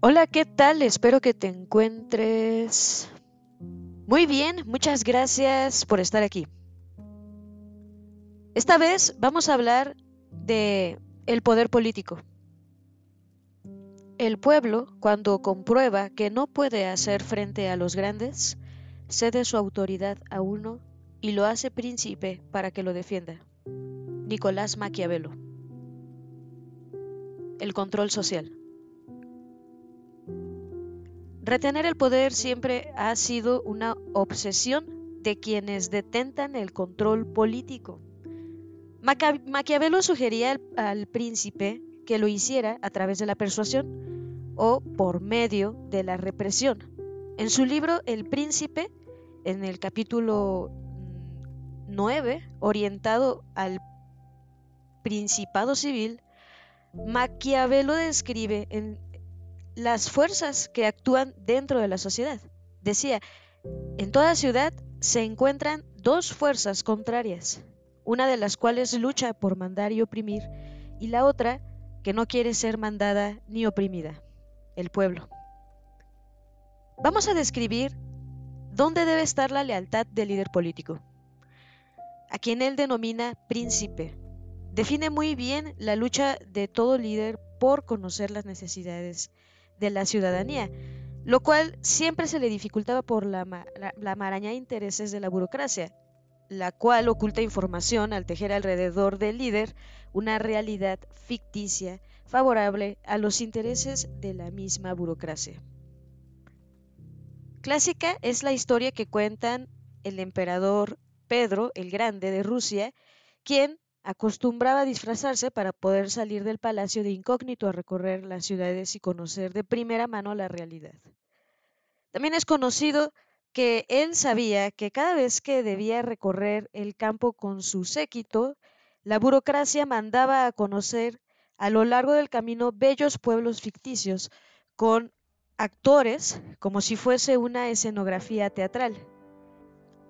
Hola, ¿qué tal? Espero que te encuentres muy bien. Muchas gracias por estar aquí. Esta vez vamos a hablar de el poder político. El pueblo, cuando comprueba que no puede hacer frente a los grandes, cede su autoridad a uno y lo hace príncipe para que lo defienda. Nicolás Maquiavelo. El control social. Retener el poder siempre ha sido una obsesión de quienes detentan el control político. Maquiavelo sugería al, príncipe que lo hiciera a través de la persuasión o por medio de la represión. En su libro El príncipe, en el capítulo 9, mm, orientado al principado civil, Maquiavelo describe en las fuerzas que actúan dentro de la sociedad. Decía, en toda ciudad se encuentran dos fuerzas contrarias, una de las cuales lucha por mandar y oprimir, y la otra que no quiere ser mandada ni oprimida, el pueblo. Vamos a describir dónde debe estar la lealtad del líder político, a quien él denomina príncipe. Define muy bien la lucha de todo líder por conocer las necesidades de la ciudadanía, lo cual siempre se le dificultaba por la, maraña de intereses de la burocracia, la cual oculta información al tejer alrededor del líder una realidad ficticia favorable a los intereses de la misma burocracia. Clásica es la historia que cuentan el emperador Pedro el Grande de Rusia, quien Acostumbraba disfrazarse para poder salir del palacio de incógnito a recorrer las ciudades y conocer de primera mano la realidad. También es conocido que él sabía que cada vez que debía recorrer el campo con su séquito, la burocracia mandaba a conocer a lo largo del camino bellos pueblos ficticios con actores como si fuese una escenografía teatral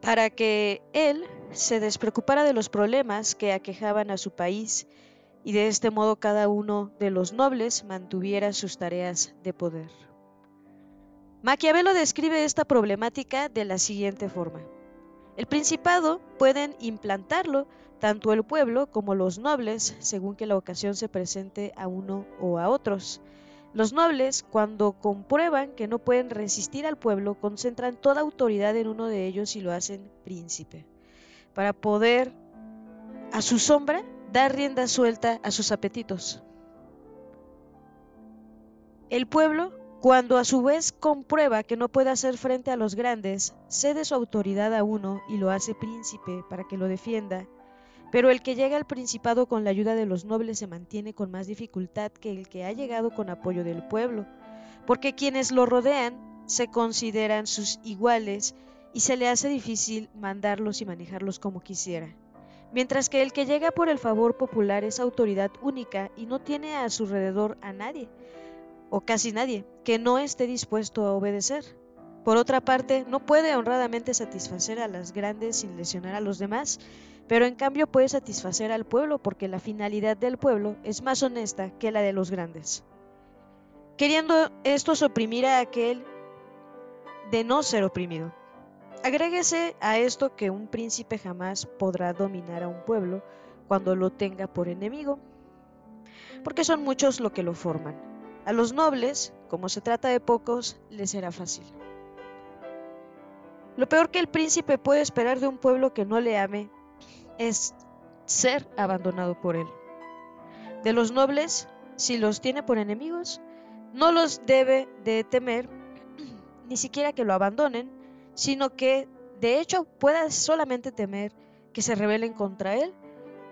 para que él se despreocupara de los problemas que aquejaban a su país y de este modo cada uno de los nobles mantuviera sus tareas de poder. Maquiavelo describe esta problemática de la siguiente forma. El principado pueden implantarlo tanto el pueblo como los nobles según que la ocasión se presente a uno o a otros. Los nobles, cuando comprueban que no pueden resistir al pueblo, concentran toda autoridad en uno de ellos y lo hacen príncipe, para poder, a su sombra, dar rienda suelta a sus apetitos. El pueblo, cuando a su vez comprueba que no puede hacer frente a los grandes, cede su autoridad a uno y lo hace príncipe para que lo defienda pero el que llega al principado con la ayuda de los nobles se mantiene con más dificultad que el que ha llegado con apoyo del pueblo, porque quienes lo rodean se consideran sus iguales y se le hace difícil mandarlos y manejarlos como quisiera. Mientras que el que llega por el favor popular es autoridad única y no tiene a su alrededor a nadie, o casi nadie, que no esté dispuesto a obedecer. Por otra parte, no puede honradamente satisfacer a las grandes sin lesionar a los demás, pero en cambio puede satisfacer al pueblo porque la finalidad del pueblo es más honesta que la de los grandes. Queriendo estos oprimir a aquel de no ser oprimido. Agréguese a esto que un príncipe jamás podrá dominar a un pueblo cuando lo tenga por enemigo, porque son muchos los que lo forman. A los nobles, como se trata de pocos, les será fácil. Lo peor que el príncipe puede esperar de un pueblo que no le ame es ser abandonado por él. De los nobles, si los tiene por enemigos, no los debe de temer ni siquiera que lo abandonen, sino que de hecho pueda solamente temer que se rebelen contra él,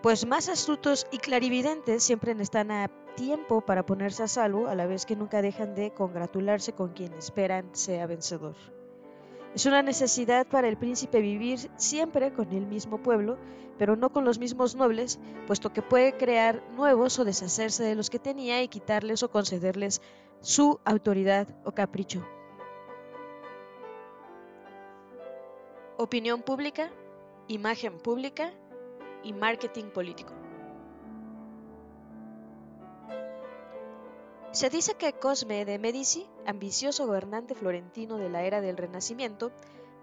pues más astutos y clarividentes siempre están a tiempo para ponerse a salvo, a la vez que nunca dejan de congratularse con quien esperan sea vencedor. Es una necesidad para el príncipe vivir siempre con el mismo pueblo, pero no con los mismos nobles, puesto que puede crear nuevos o deshacerse de los que tenía y quitarles o concederles su autoridad o capricho. Opinión pública, imagen pública y marketing político. Se dice que Cosme de Medici, ambicioso gobernante florentino de la era del Renacimiento,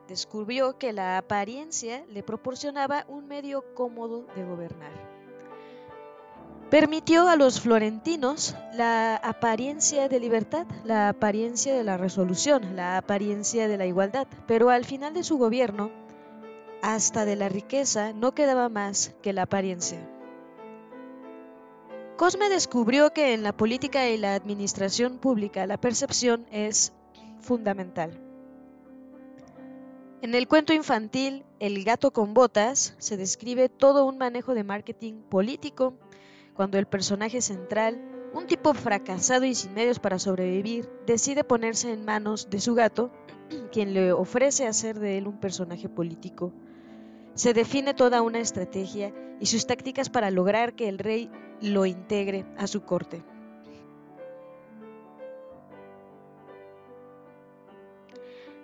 descubrió que la apariencia le proporcionaba un medio cómodo de gobernar. Permitió a los florentinos la apariencia de libertad, la apariencia de la resolución, la apariencia de la igualdad, pero al final de su gobierno, hasta de la riqueza no quedaba más que la apariencia. Cosme descubrió que en la política y la administración pública la percepción es fundamental. En el cuento infantil El gato con botas se describe todo un manejo de marketing político, cuando el personaje central, un tipo fracasado y sin medios para sobrevivir, decide ponerse en manos de su gato, quien le ofrece hacer de él un personaje político. Se define toda una estrategia y sus tácticas para lograr que el rey lo integre a su corte.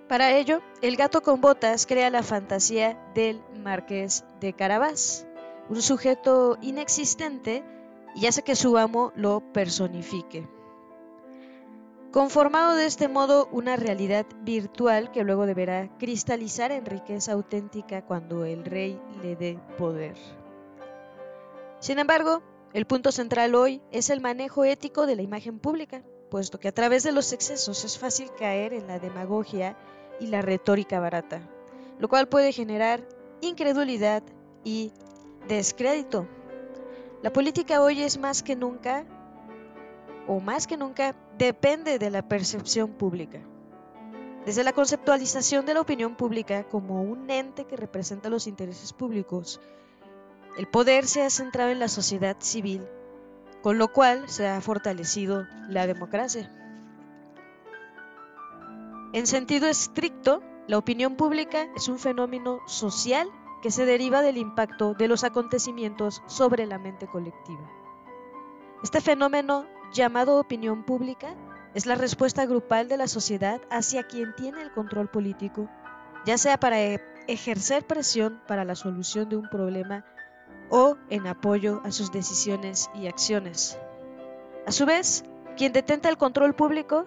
Para ello, el gato con botas crea la fantasía del marqués de Carabás, un sujeto inexistente y hace que su amo lo personifique. Conformado de este modo una realidad virtual que luego deberá cristalizar en riqueza auténtica cuando el rey le dé poder. Sin embargo, el punto central hoy es el manejo ético de la imagen pública, puesto que a través de los excesos es fácil caer en la demagogia y la retórica barata, lo cual puede generar incredulidad y descrédito. La política hoy es más que nunca, o más que nunca, depende de la percepción pública. Desde la conceptualización de la opinión pública como un ente que representa los intereses públicos, el poder se ha centrado en la sociedad civil, con lo cual se ha fortalecido la democracia. En sentido estricto, la opinión pública es un fenómeno social que se deriva del impacto de los acontecimientos sobre la mente colectiva. Este fenómeno, llamado opinión pública, es la respuesta grupal de la sociedad hacia quien tiene el control político, ya sea para e-, ejercer presión para la solución de un problema o en apoyo a sus decisiones y acciones. A su vez, quien detenta el control público,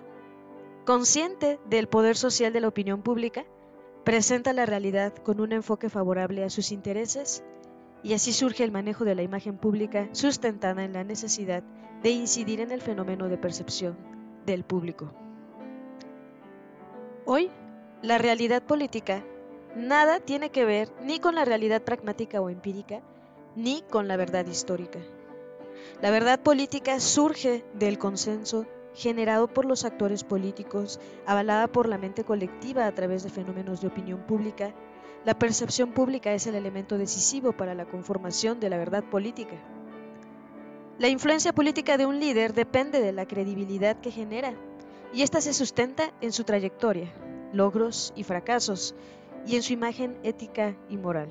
consciente del poder social de la opinión pública, presenta la realidad con un enfoque favorable a sus intereses y así surge el manejo de la imagen pública sustentada en la necesidad de incidir en el fenómeno de percepción del público. Hoy, la realidad política nada tiene que ver ni con la realidad pragmática o empírica, ni con la verdad histórica. La verdad política surge del consenso generado por los actores políticos, avalada por la mente colectiva a través de fenómenos de opinión pública. La percepción pública es el elemento decisivo para la conformación de la verdad política. La influencia política de un líder depende de la credibilidad que genera, y ésta se sustenta en su trayectoria, logros y fracasos, y en su imagen ética y moral.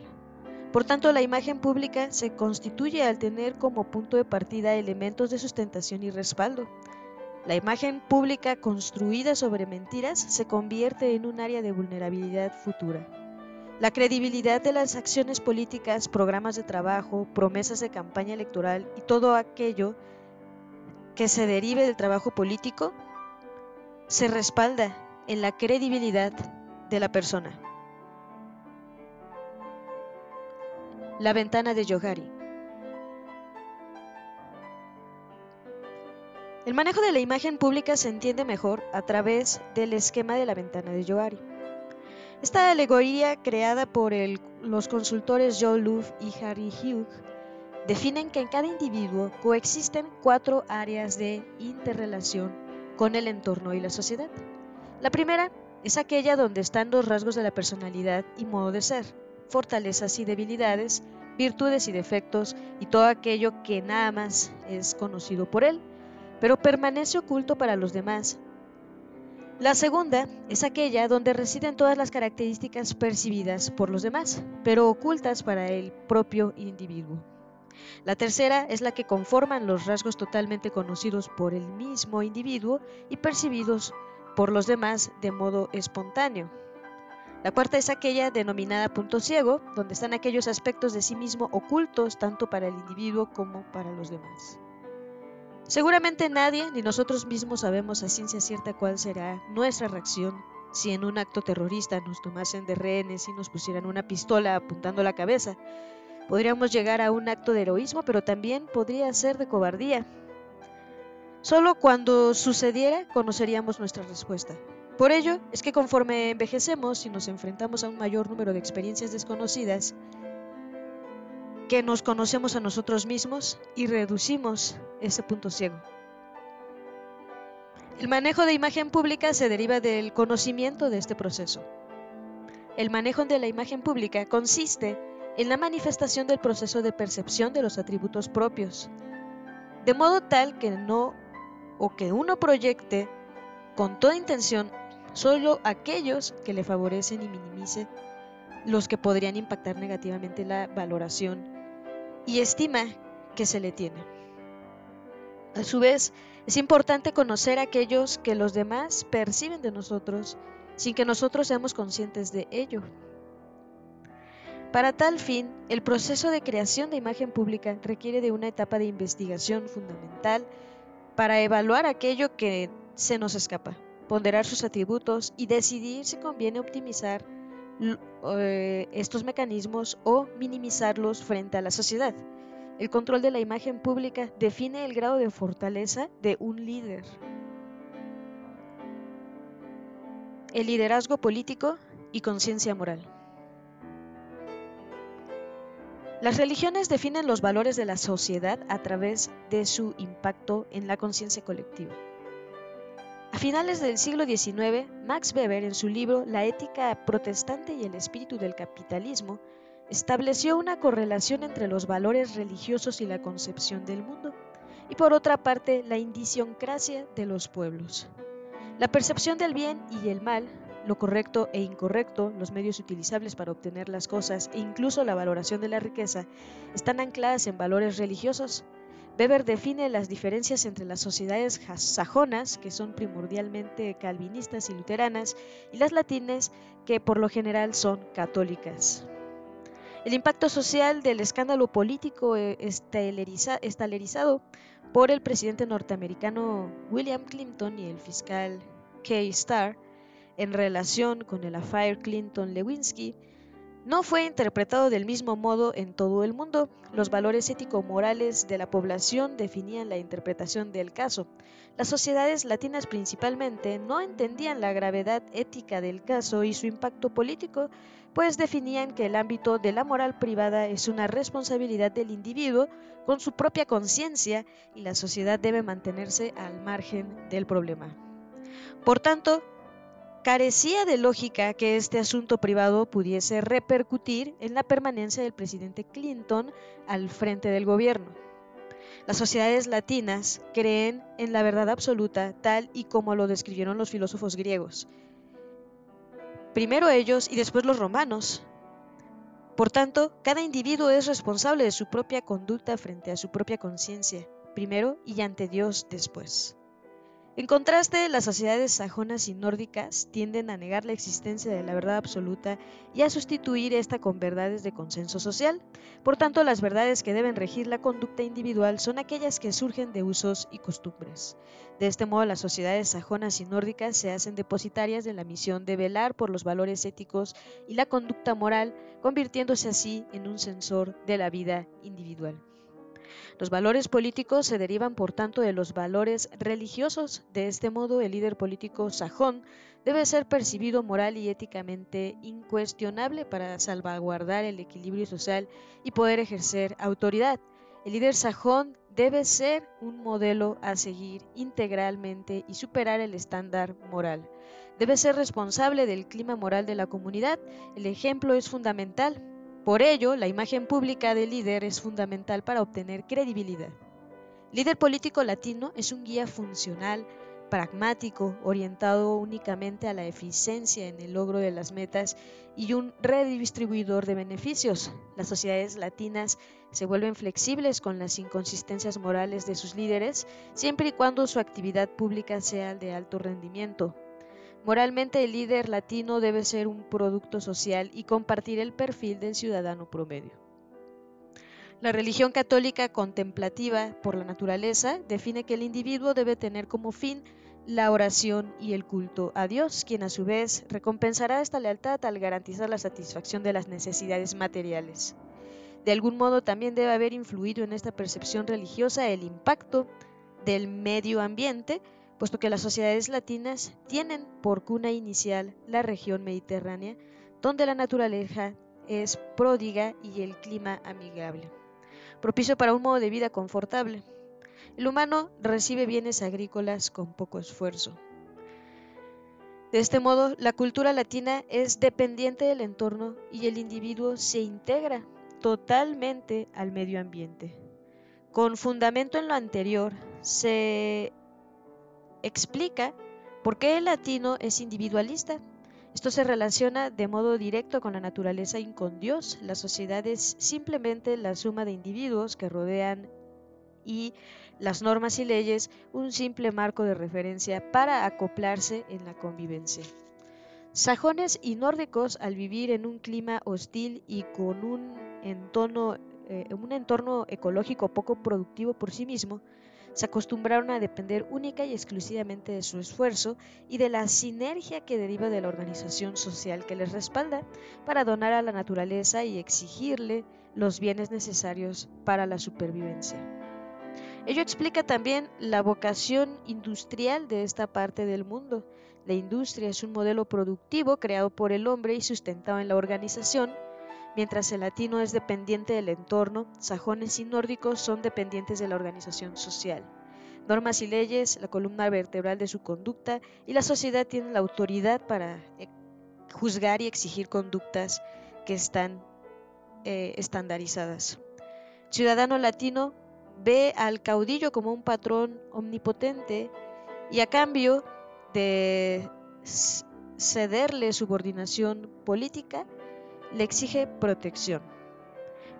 Por tanto, la imagen pública se constituye al tener como punto de partida elementos de sustentación y respaldo. La imagen pública construida sobre mentiras se convierte en un área de vulnerabilidad futura. La credibilidad de las acciones políticas, programas de trabajo, promesas de campaña electoral y todo aquello que se derive del trabajo político se respalda en la credibilidad de la persona. La ventana de Yohari. El manejo de la imagen pública se entiende mejor a través del esquema de la ventana de Yohari. Esta alegoría, creada por los consultores Joe Luff y Harry Hugh, definen que en cada individuo coexisten cuatro áreas de interrelación con el entorno y la sociedad. La primera es aquella donde están los rasgos de la personalidad y modo de ser, fortalezas y debilidades, virtudes y defectos y todo aquello que nada más es conocido por él, pero permanece oculto para los demás. La segunda es aquella donde residen todas las características percibidas por los demás, pero ocultas para el propio individuo. La tercera es la que conforman los rasgos totalmente conocidos por el mismo individuo y percibidos por los demás de modo espontáneo. La cuarta es aquella denominada punto ciego, donde están aquellos aspectos de sí mismo ocultos tanto para el individuo como para los demás. Seguramente nadie, ni nosotros mismos sabemos a ciencia cierta cuál será nuestra reacción si en un acto terrorista nos tomasen de rehenes y nos pusieran una pistola apuntando la cabeza. Podríamos llegar a un acto de heroísmo, pero también podría ser de cobardía. Solo cuando sucediera conoceríamos nuestra respuesta. Por ello es que conforme envejecemos y nos enfrentamos a un mayor número de experiencias desconocidas, que nos conocemos a nosotros mismos y reducimos ese punto ciego. El manejo de imagen pública se deriva del conocimiento de este proceso. El manejo de la imagen pública consiste en la manifestación del proceso de percepción de los atributos propios, de modo tal que no o que uno proyecte con toda intención solo aquellos que le favorecen y minimice los que podrían impactar negativamente la valoración y estima que se le tiene. A su vez, es importante conocer aquellos que los demás perciben de nosotros sin que nosotros seamos conscientes de ello. Para tal fin, el proceso de creación de imagen pública requiere de una etapa de investigación fundamental para evaluar aquello que se nos escapa, ponderar sus atributos y decidir si conviene optimizar eh, estos mecanismos o minimizarlos frente a la sociedad. El control de la imagen pública define el grado de fortaleza de un líder. El liderazgo político y conciencia moral. Las religiones definen los valores de la sociedad a través de su impacto en la conciencia colectiva. A finales del siglo XIX, Max Weber, en su libro La ética protestante y el espíritu del capitalismo, estableció una correlación entre los valores religiosos y la concepción del mundo, y por otra parte la indiciocracia de los pueblos. La percepción del bien y el mal, lo correcto e incorrecto, los medios utilizables para obtener las cosas e incluso la valoración de la riqueza, están ancladas en valores religiosos. Weber define las diferencias entre las sociedades sajonas, que son primordialmente calvinistas y luteranas, y las latines, que por lo general son católicas. El impacto social del escándalo político eh, estalerizado por el presidente norteamericano William Clinton y el fiscal Kay Starr en relación con el affair Clinton-Lewinsky no fue interpretado del mismo modo en todo el mundo. Los valores ético-morales de la población definían la interpretación del caso. Las sociedades latinas principalmente no entendían la gravedad ética del caso y su impacto político, pues definían que el ámbito de la moral privada es una responsabilidad del individuo con su propia conciencia y la sociedad debe mantenerse al margen del problema. Por tanto, carecía de lógica que este asunto privado pudiese repercutir en la permanencia del presidente Clinton al frente del gobierno. Las sociedades latinas creen en la verdad absoluta tal y como lo describieron los filósofos griegos, primero ellos y después los romanos. Por tanto, cada individuo es responsable de su propia conducta frente a su propia conciencia, primero y ante Dios después. En contraste, las sociedades sajonas y nórdicas tienden a negar la existencia de la verdad absoluta y a sustituir esta con verdades de consenso social. Por tanto, las verdades que deben regir la conducta individual son aquellas que surgen de usos y costumbres. De este modo, las sociedades sajonas y nórdicas se hacen depositarias de la misión de velar por los valores éticos y la conducta moral, convirtiéndose así en un censor de la vida individual. Los valores políticos se derivan, por tanto, de los valores religiosos. De este modo, el líder político sajón debe ser percibido moral y éticamente incuestionable para salvaguardar el equilibrio social y poder ejercer autoridad. El líder sajón debe ser un modelo a seguir integralmente y superar el estándar moral. Debe ser responsable del clima moral de la comunidad. El ejemplo es fundamental. Por ello, la imagen pública del líder es fundamental para obtener credibilidad. Líder político latino es un guía funcional, pragmático, orientado únicamente a la eficiencia en el logro de las metas y un redistribuidor de beneficios. Las sociedades latinas se vuelven flexibles con las inconsistencias morales de sus líderes, siempre y cuando su actividad pública sea de alto rendimiento, Moralmente el líder latino debe ser un producto social y compartir el perfil del ciudadano promedio. La religión católica contemplativa por la naturaleza define que el individuo debe tener como fin la oración y el culto a Dios, quien a su vez recompensará esta lealtad al garantizar la satisfacción de las necesidades materiales. De algún modo también debe haber influido en esta percepción religiosa el impacto del medio ambiente, puesto que las sociedades latinas tienen por cuna inicial la región mediterránea, donde la naturaleza es pródiga y el clima amigable, propicio para un modo de vida confortable. El humano recibe bienes agrícolas con poco esfuerzo. De este modo, la cultura latina es dependiente del entorno y el individuo se integra totalmente al medio ambiente. Con fundamento en lo anterior, se explica por qué el latino es individualista. Esto se relaciona de modo directo con la naturaleza y con Dios. La sociedad es simplemente la suma de individuos que rodean y las normas y leyes un simple marco de referencia para acoplarse en la convivencia. Sajones y nórdicos, al vivir en un clima hostil y con un entorno, eh, un entorno ecológico poco productivo por sí mismo, se acostumbraron a depender única y exclusivamente de su esfuerzo y de la sinergia que deriva de la organización social que les respalda para donar a la naturaleza y exigirle los bienes necesarios para la supervivencia. Ello explica también la vocación industrial de esta parte del mundo. La industria es un modelo productivo creado por el hombre y sustentado en la organización, mientras el latino es dependiente del entorno, sajones y nórdicos son dependientes de la organización social. Normas y leyes, la columna vertebral de su conducta, y la sociedad tienen la autoridad para eh, juzgar y exigir conductas que están eh, estandarizadas. Ciudadano latino ve al caudillo como un patrón omnipotente y a cambio de cederle subordinación política, le exige protección.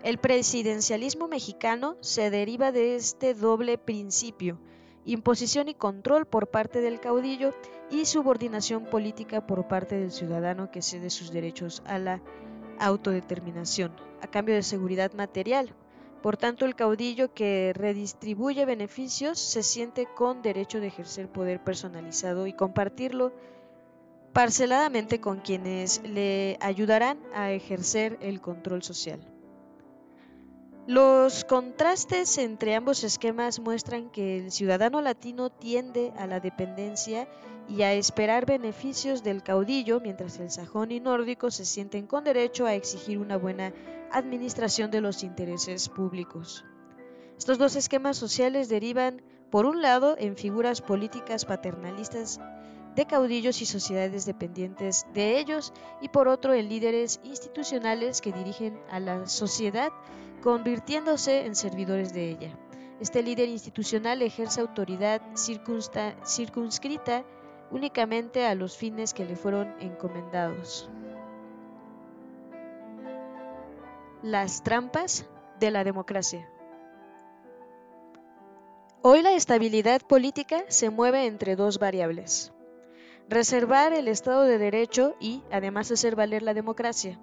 El presidencialismo mexicano se deriva de este doble principio, imposición y control por parte del caudillo y subordinación política por parte del ciudadano que cede sus derechos a la autodeterminación, a cambio de seguridad material, por tanto, el caudillo que redistribuye beneficios se siente con derecho de ejercer poder personalizado y compartirlo parceladamente con quienes le ayudarán a ejercer el control social. Los contrastes entre ambos esquemas muestran que el ciudadano latino tiende a la dependencia y a esperar beneficios del caudillo, mientras el sajón y nórdico se sienten con derecho a exigir una buena administración de los intereses públicos. Estos dos esquemas sociales derivan, por un lado, en figuras políticas paternalistas de caudillos y sociedades dependientes de ellos, y por otro, en líderes institucionales que dirigen a la sociedad convirtiéndose en servidores de ella. Este líder institucional ejerce autoridad circunscrita únicamente a los fines que le fueron encomendados. Las trampas de la democracia. Hoy la estabilidad política se mueve entre dos variables. Reservar el Estado de Derecho y, además, hacer valer la democracia.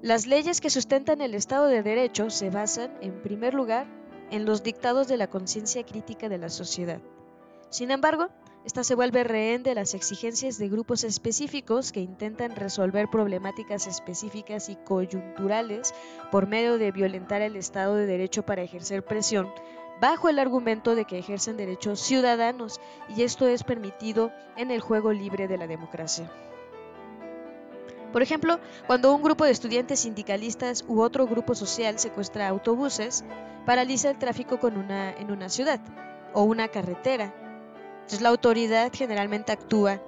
Las leyes que sustentan el Estado de Derecho se basan, en primer lugar, en los dictados de la conciencia crítica de la sociedad. Sin embargo, esta se vuelve rehén de las exigencias de grupos específicos que intentan resolver problemáticas específicas y coyunturales por medio de violentar el Estado de Derecho para ejercer presión, bajo el argumento de que ejercen derechos ciudadanos, y esto es permitido en el juego libre de la democracia. Por ejemplo, cuando un grupo de estudiantes sindicalistas u otro grupo social secuestra autobuses, paraliza el tráfico una, en una ciudad o una carretera. Entonces la autoridad generalmente actúa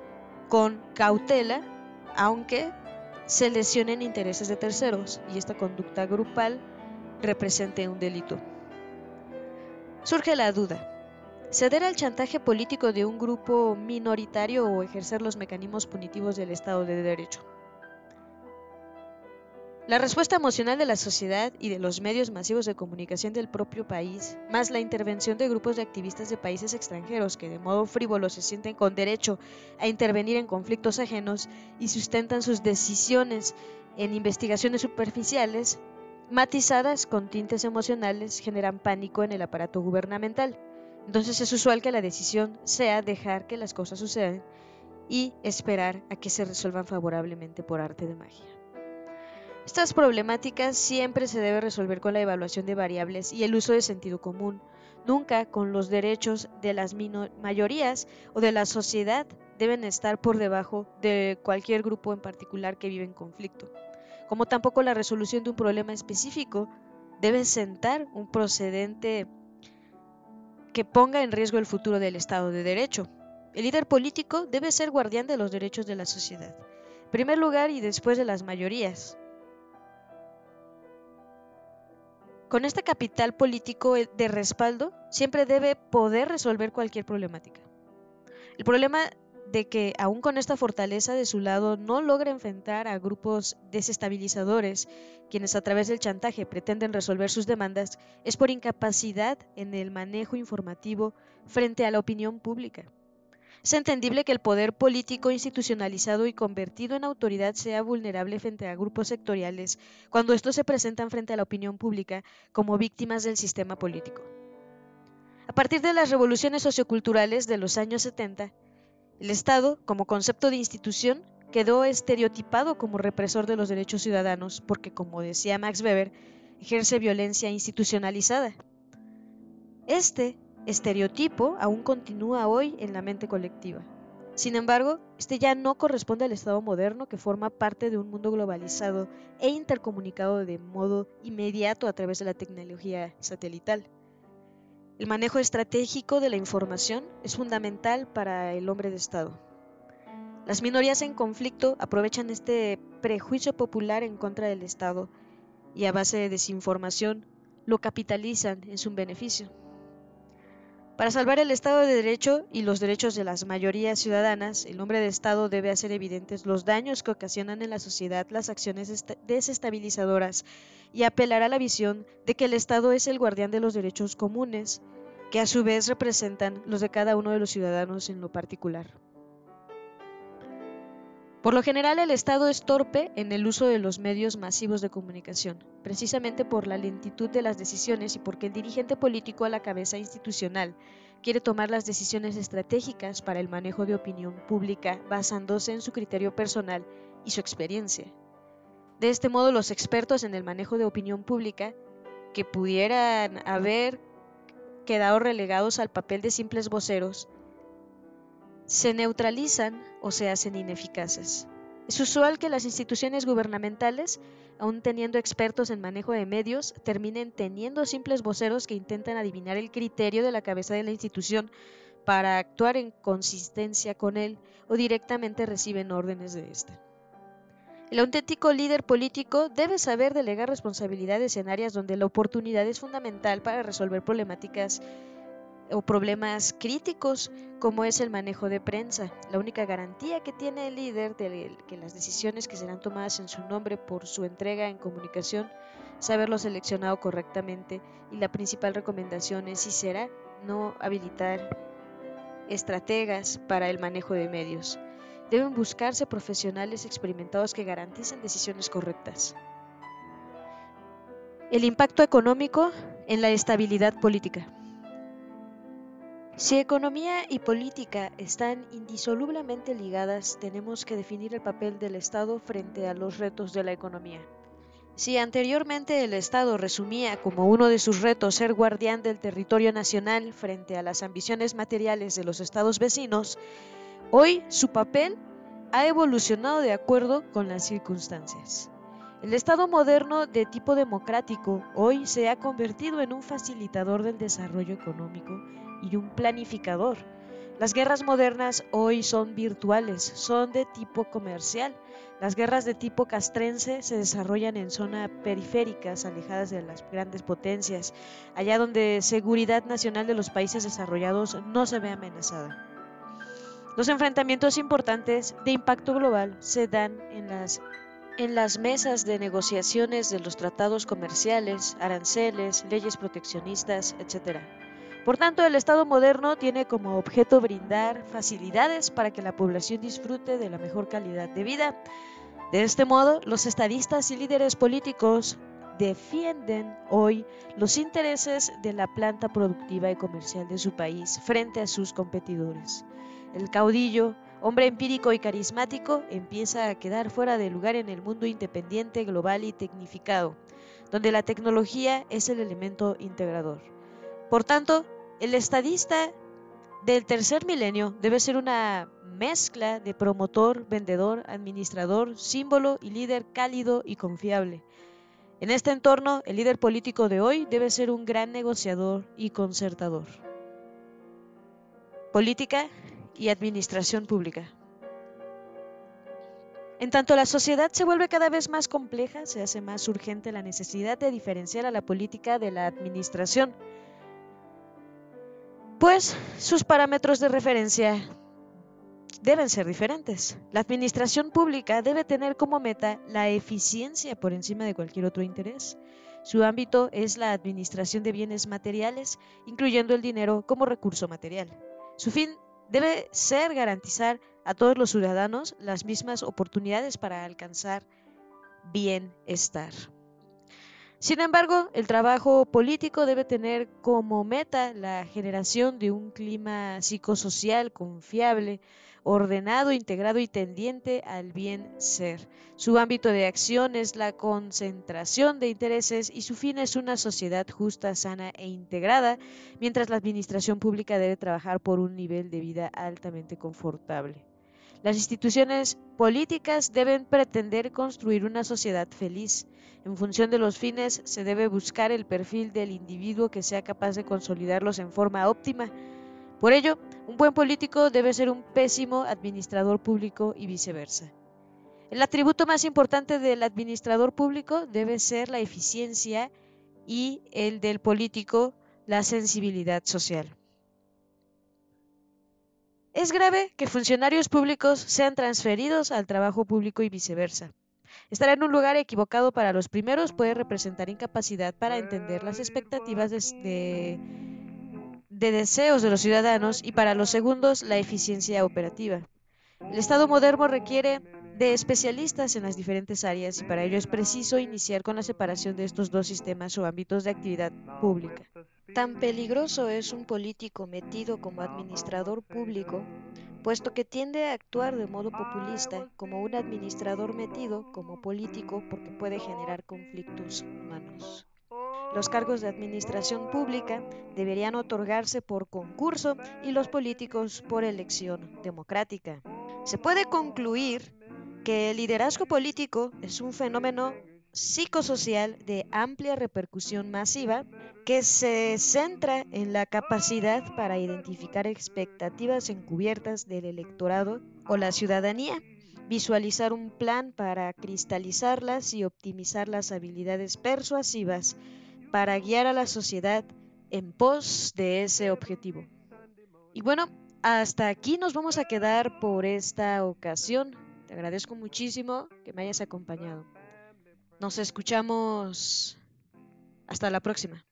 con cautela, aunque se lesionen intereses de terceros y esta conducta grupal represente un delito. Surge la duda. ¿Ceder al chantaje político de un grupo minoritario o ejercer los mecanismos punitivos del Estado de Derecho? La respuesta emocional de la sociedad y de los medios masivos de comunicación del propio país, más la intervención de grupos de activistas de países extranjeros que de modo frívolo se sienten con derecho a intervenir en conflictos ajenos y sustentan sus decisiones en investigaciones superficiales, matizadas con tintes emocionales, generan pánico en el aparato gubernamental. Entonces es usual que la decisión sea dejar que las cosas sucedan y esperar a que se resuelvan favorablemente por arte de magia. Estas problemáticas siempre se deben resolver con la evaluación de variables y el uso de sentido común, nunca con los derechos de las mayorías o de la sociedad deben estar por debajo de cualquier grupo en particular que vive en conflicto, como tampoco la resolución de un problema específico debe sentar un procedente que ponga en riesgo el futuro del Estado de Derecho. El líder político debe ser guardián de los derechos de la sociedad, en primer lugar y después de las mayorías. Con este capital político de respaldo, siempre debe poder resolver cualquier problemática. El problema de que aún con esta fortaleza de su lado no logra enfrentar a grupos desestabilizadores, quienes a través del chantaje pretenden resolver sus demandas, es por incapacidad en el manejo informativo frente a la opinión pública. Es entendible que el poder político institucionalizado y convertido en autoridad sea vulnerable frente a grupos sectoriales cuando estos se presentan frente a la opinión pública como víctimas del sistema político. A partir de las revoluciones socioculturales de los años 70, el Estado, como concepto de institución, quedó estereotipado como represor de los derechos ciudadanos porque, como decía Max Weber, ejerce violencia institucionalizada. Este estereotipo aún continúa hoy en la mente colectiva. Sin embargo, este ya no corresponde al Estado moderno que forma parte de un mundo globalizado e intercomunicado de modo inmediato a través de la tecnología satelital. El manejo estratégico de la información es fundamental para el hombre de Estado. Las minorías en conflicto aprovechan este prejuicio popular en contra del Estado y a base de desinformación lo capitalizan en su beneficio. Para salvar el Estado de Derecho y los derechos de las mayorías ciudadanas, el hombre de Estado debe hacer evidentes los daños que ocasionan en la sociedad las acciones desestabilizadoras y apelar a la visión de que el Estado es el guardián de los derechos comunes, que a su vez representan los de cada uno de los ciudadanos en lo particular. Por lo general, el Estado es torpe en el uso de los medios masivos de comunicación, precisamente por la lentitud de las decisiones y porque el dirigente político a la cabeza institucional quiere tomar las decisiones estratégicas para el manejo de opinión pública basándose en su criterio personal y su experiencia. De este modo, los expertos en el manejo de opinión pública, que pudieran haber quedado relegados al papel de simples voceros, se neutralizan o se hacen ineficaces. Es usual que las instituciones gubernamentales, aun teniendo expertos en manejo de medios, terminen teniendo simples voceros que intentan adivinar el criterio de la cabeza de la institución para actuar en consistencia con él o directamente reciben órdenes de ésta. El auténtico líder político debe saber delegar responsabilidades en áreas donde la oportunidad es fundamental para resolver problemáticas o problemas críticos como es el manejo de prensa. La única garantía que tiene el líder de que las decisiones que serán tomadas en su nombre por su entrega en comunicación es haberlo seleccionado correctamente y la principal recomendación es si será no habilitar estrategas para el manejo de medios. Deben buscarse profesionales experimentados que garanticen decisiones correctas. El impacto económico en la estabilidad política. Si economía y política están indisolublemente ligadas, tenemos que definir el papel del Estado frente a los retos de la economía. Si anteriormente el Estado resumía como uno de sus retos ser guardián del territorio nacional frente a las ambiciones materiales de los estados vecinos, hoy su papel ha evolucionado de acuerdo con las circunstancias. El Estado moderno de tipo democrático hoy se ha convertido en un facilitador del desarrollo económico y un planificador. Las guerras modernas hoy son virtuales, son de tipo comercial. Las guerras de tipo castrense se desarrollan en zonas periféricas, alejadas de las grandes potencias, allá donde seguridad nacional de los países desarrollados no se ve amenazada. Los enfrentamientos importantes de impacto global se dan en las, en las mesas de negociaciones de los tratados comerciales, aranceles, leyes proteccionistas, etc. Por tanto, el Estado moderno tiene como objeto brindar facilidades para que la población disfrute de la mejor calidad de vida. De este modo, los estadistas y líderes políticos defienden hoy los intereses de la planta productiva y comercial de su país frente a sus competidores. El caudillo, hombre empírico y carismático, empieza a quedar fuera de lugar en el mundo independiente, global y tecnificado, donde la tecnología es el elemento integrador. Por tanto, el estadista del tercer milenio debe ser una mezcla de promotor, vendedor, administrador, símbolo y líder cálido y confiable. En este entorno, el líder político de hoy debe ser un gran negociador y concertador. Política y administración pública. En tanto la sociedad se vuelve cada vez más compleja, se hace más urgente la necesidad de diferenciar a la política de la administración pues sus parámetros de referencia deben ser diferentes. La administración pública debe tener como meta la eficiencia por encima de cualquier otro interés. Su ámbito es la administración de bienes materiales, incluyendo el dinero como recurso material. Su fin debe ser garantizar a todos los ciudadanos las mismas oportunidades para alcanzar bienestar. Sin embargo, el trabajo político debe tener como meta la generación de un clima psicosocial confiable, ordenado, integrado y tendiente al bien ser. Su ámbito de acción es la concentración de intereses y su fin es una sociedad justa, sana e integrada, mientras la administración pública debe trabajar por un nivel de vida altamente confortable. Las instituciones políticas deben pretender construir una sociedad feliz. En función de los fines se debe buscar el perfil del individuo que sea capaz de consolidarlos en forma óptima. Por ello, un buen político debe ser un pésimo administrador público y viceversa. El atributo más importante del administrador público debe ser la eficiencia y el del político la sensibilidad social. Es grave que funcionarios públicos sean transferidos al trabajo público y viceversa. Estar en un lugar equivocado para los primeros puede representar incapacidad para entender las expectativas de, deseos de los ciudadanos y para los segundos la eficiencia operativa. El Estado moderno requiere de especialistas en las diferentes áreas y para ello es preciso iniciar con la separación de estos dos sistemas o ámbitos de actividad pública. Tan peligroso es un político metido como administrador público, puesto que tiende a actuar de modo populista como un administrador metido como político porque puede generar conflictos humanos. Los cargos de administración pública deberían otorgarse por concurso y los políticos por elección democrática. Se puede concluir que el liderazgo político es un fenómeno psicosocial de amplia repercusión masiva que se centra en la capacidad para identificar expectativas encubiertas del electorado o la ciudadanía, visualizar un plan para cristalizarlas y optimizar las habilidades persuasivas para guiar a la sociedad en pos de ese objetivo. Y bueno, hasta aquí nos vamos a quedar por esta ocasión. Te agradezco muchísimo que me hayas acompañado. Nos escuchamos. Hasta la próxima.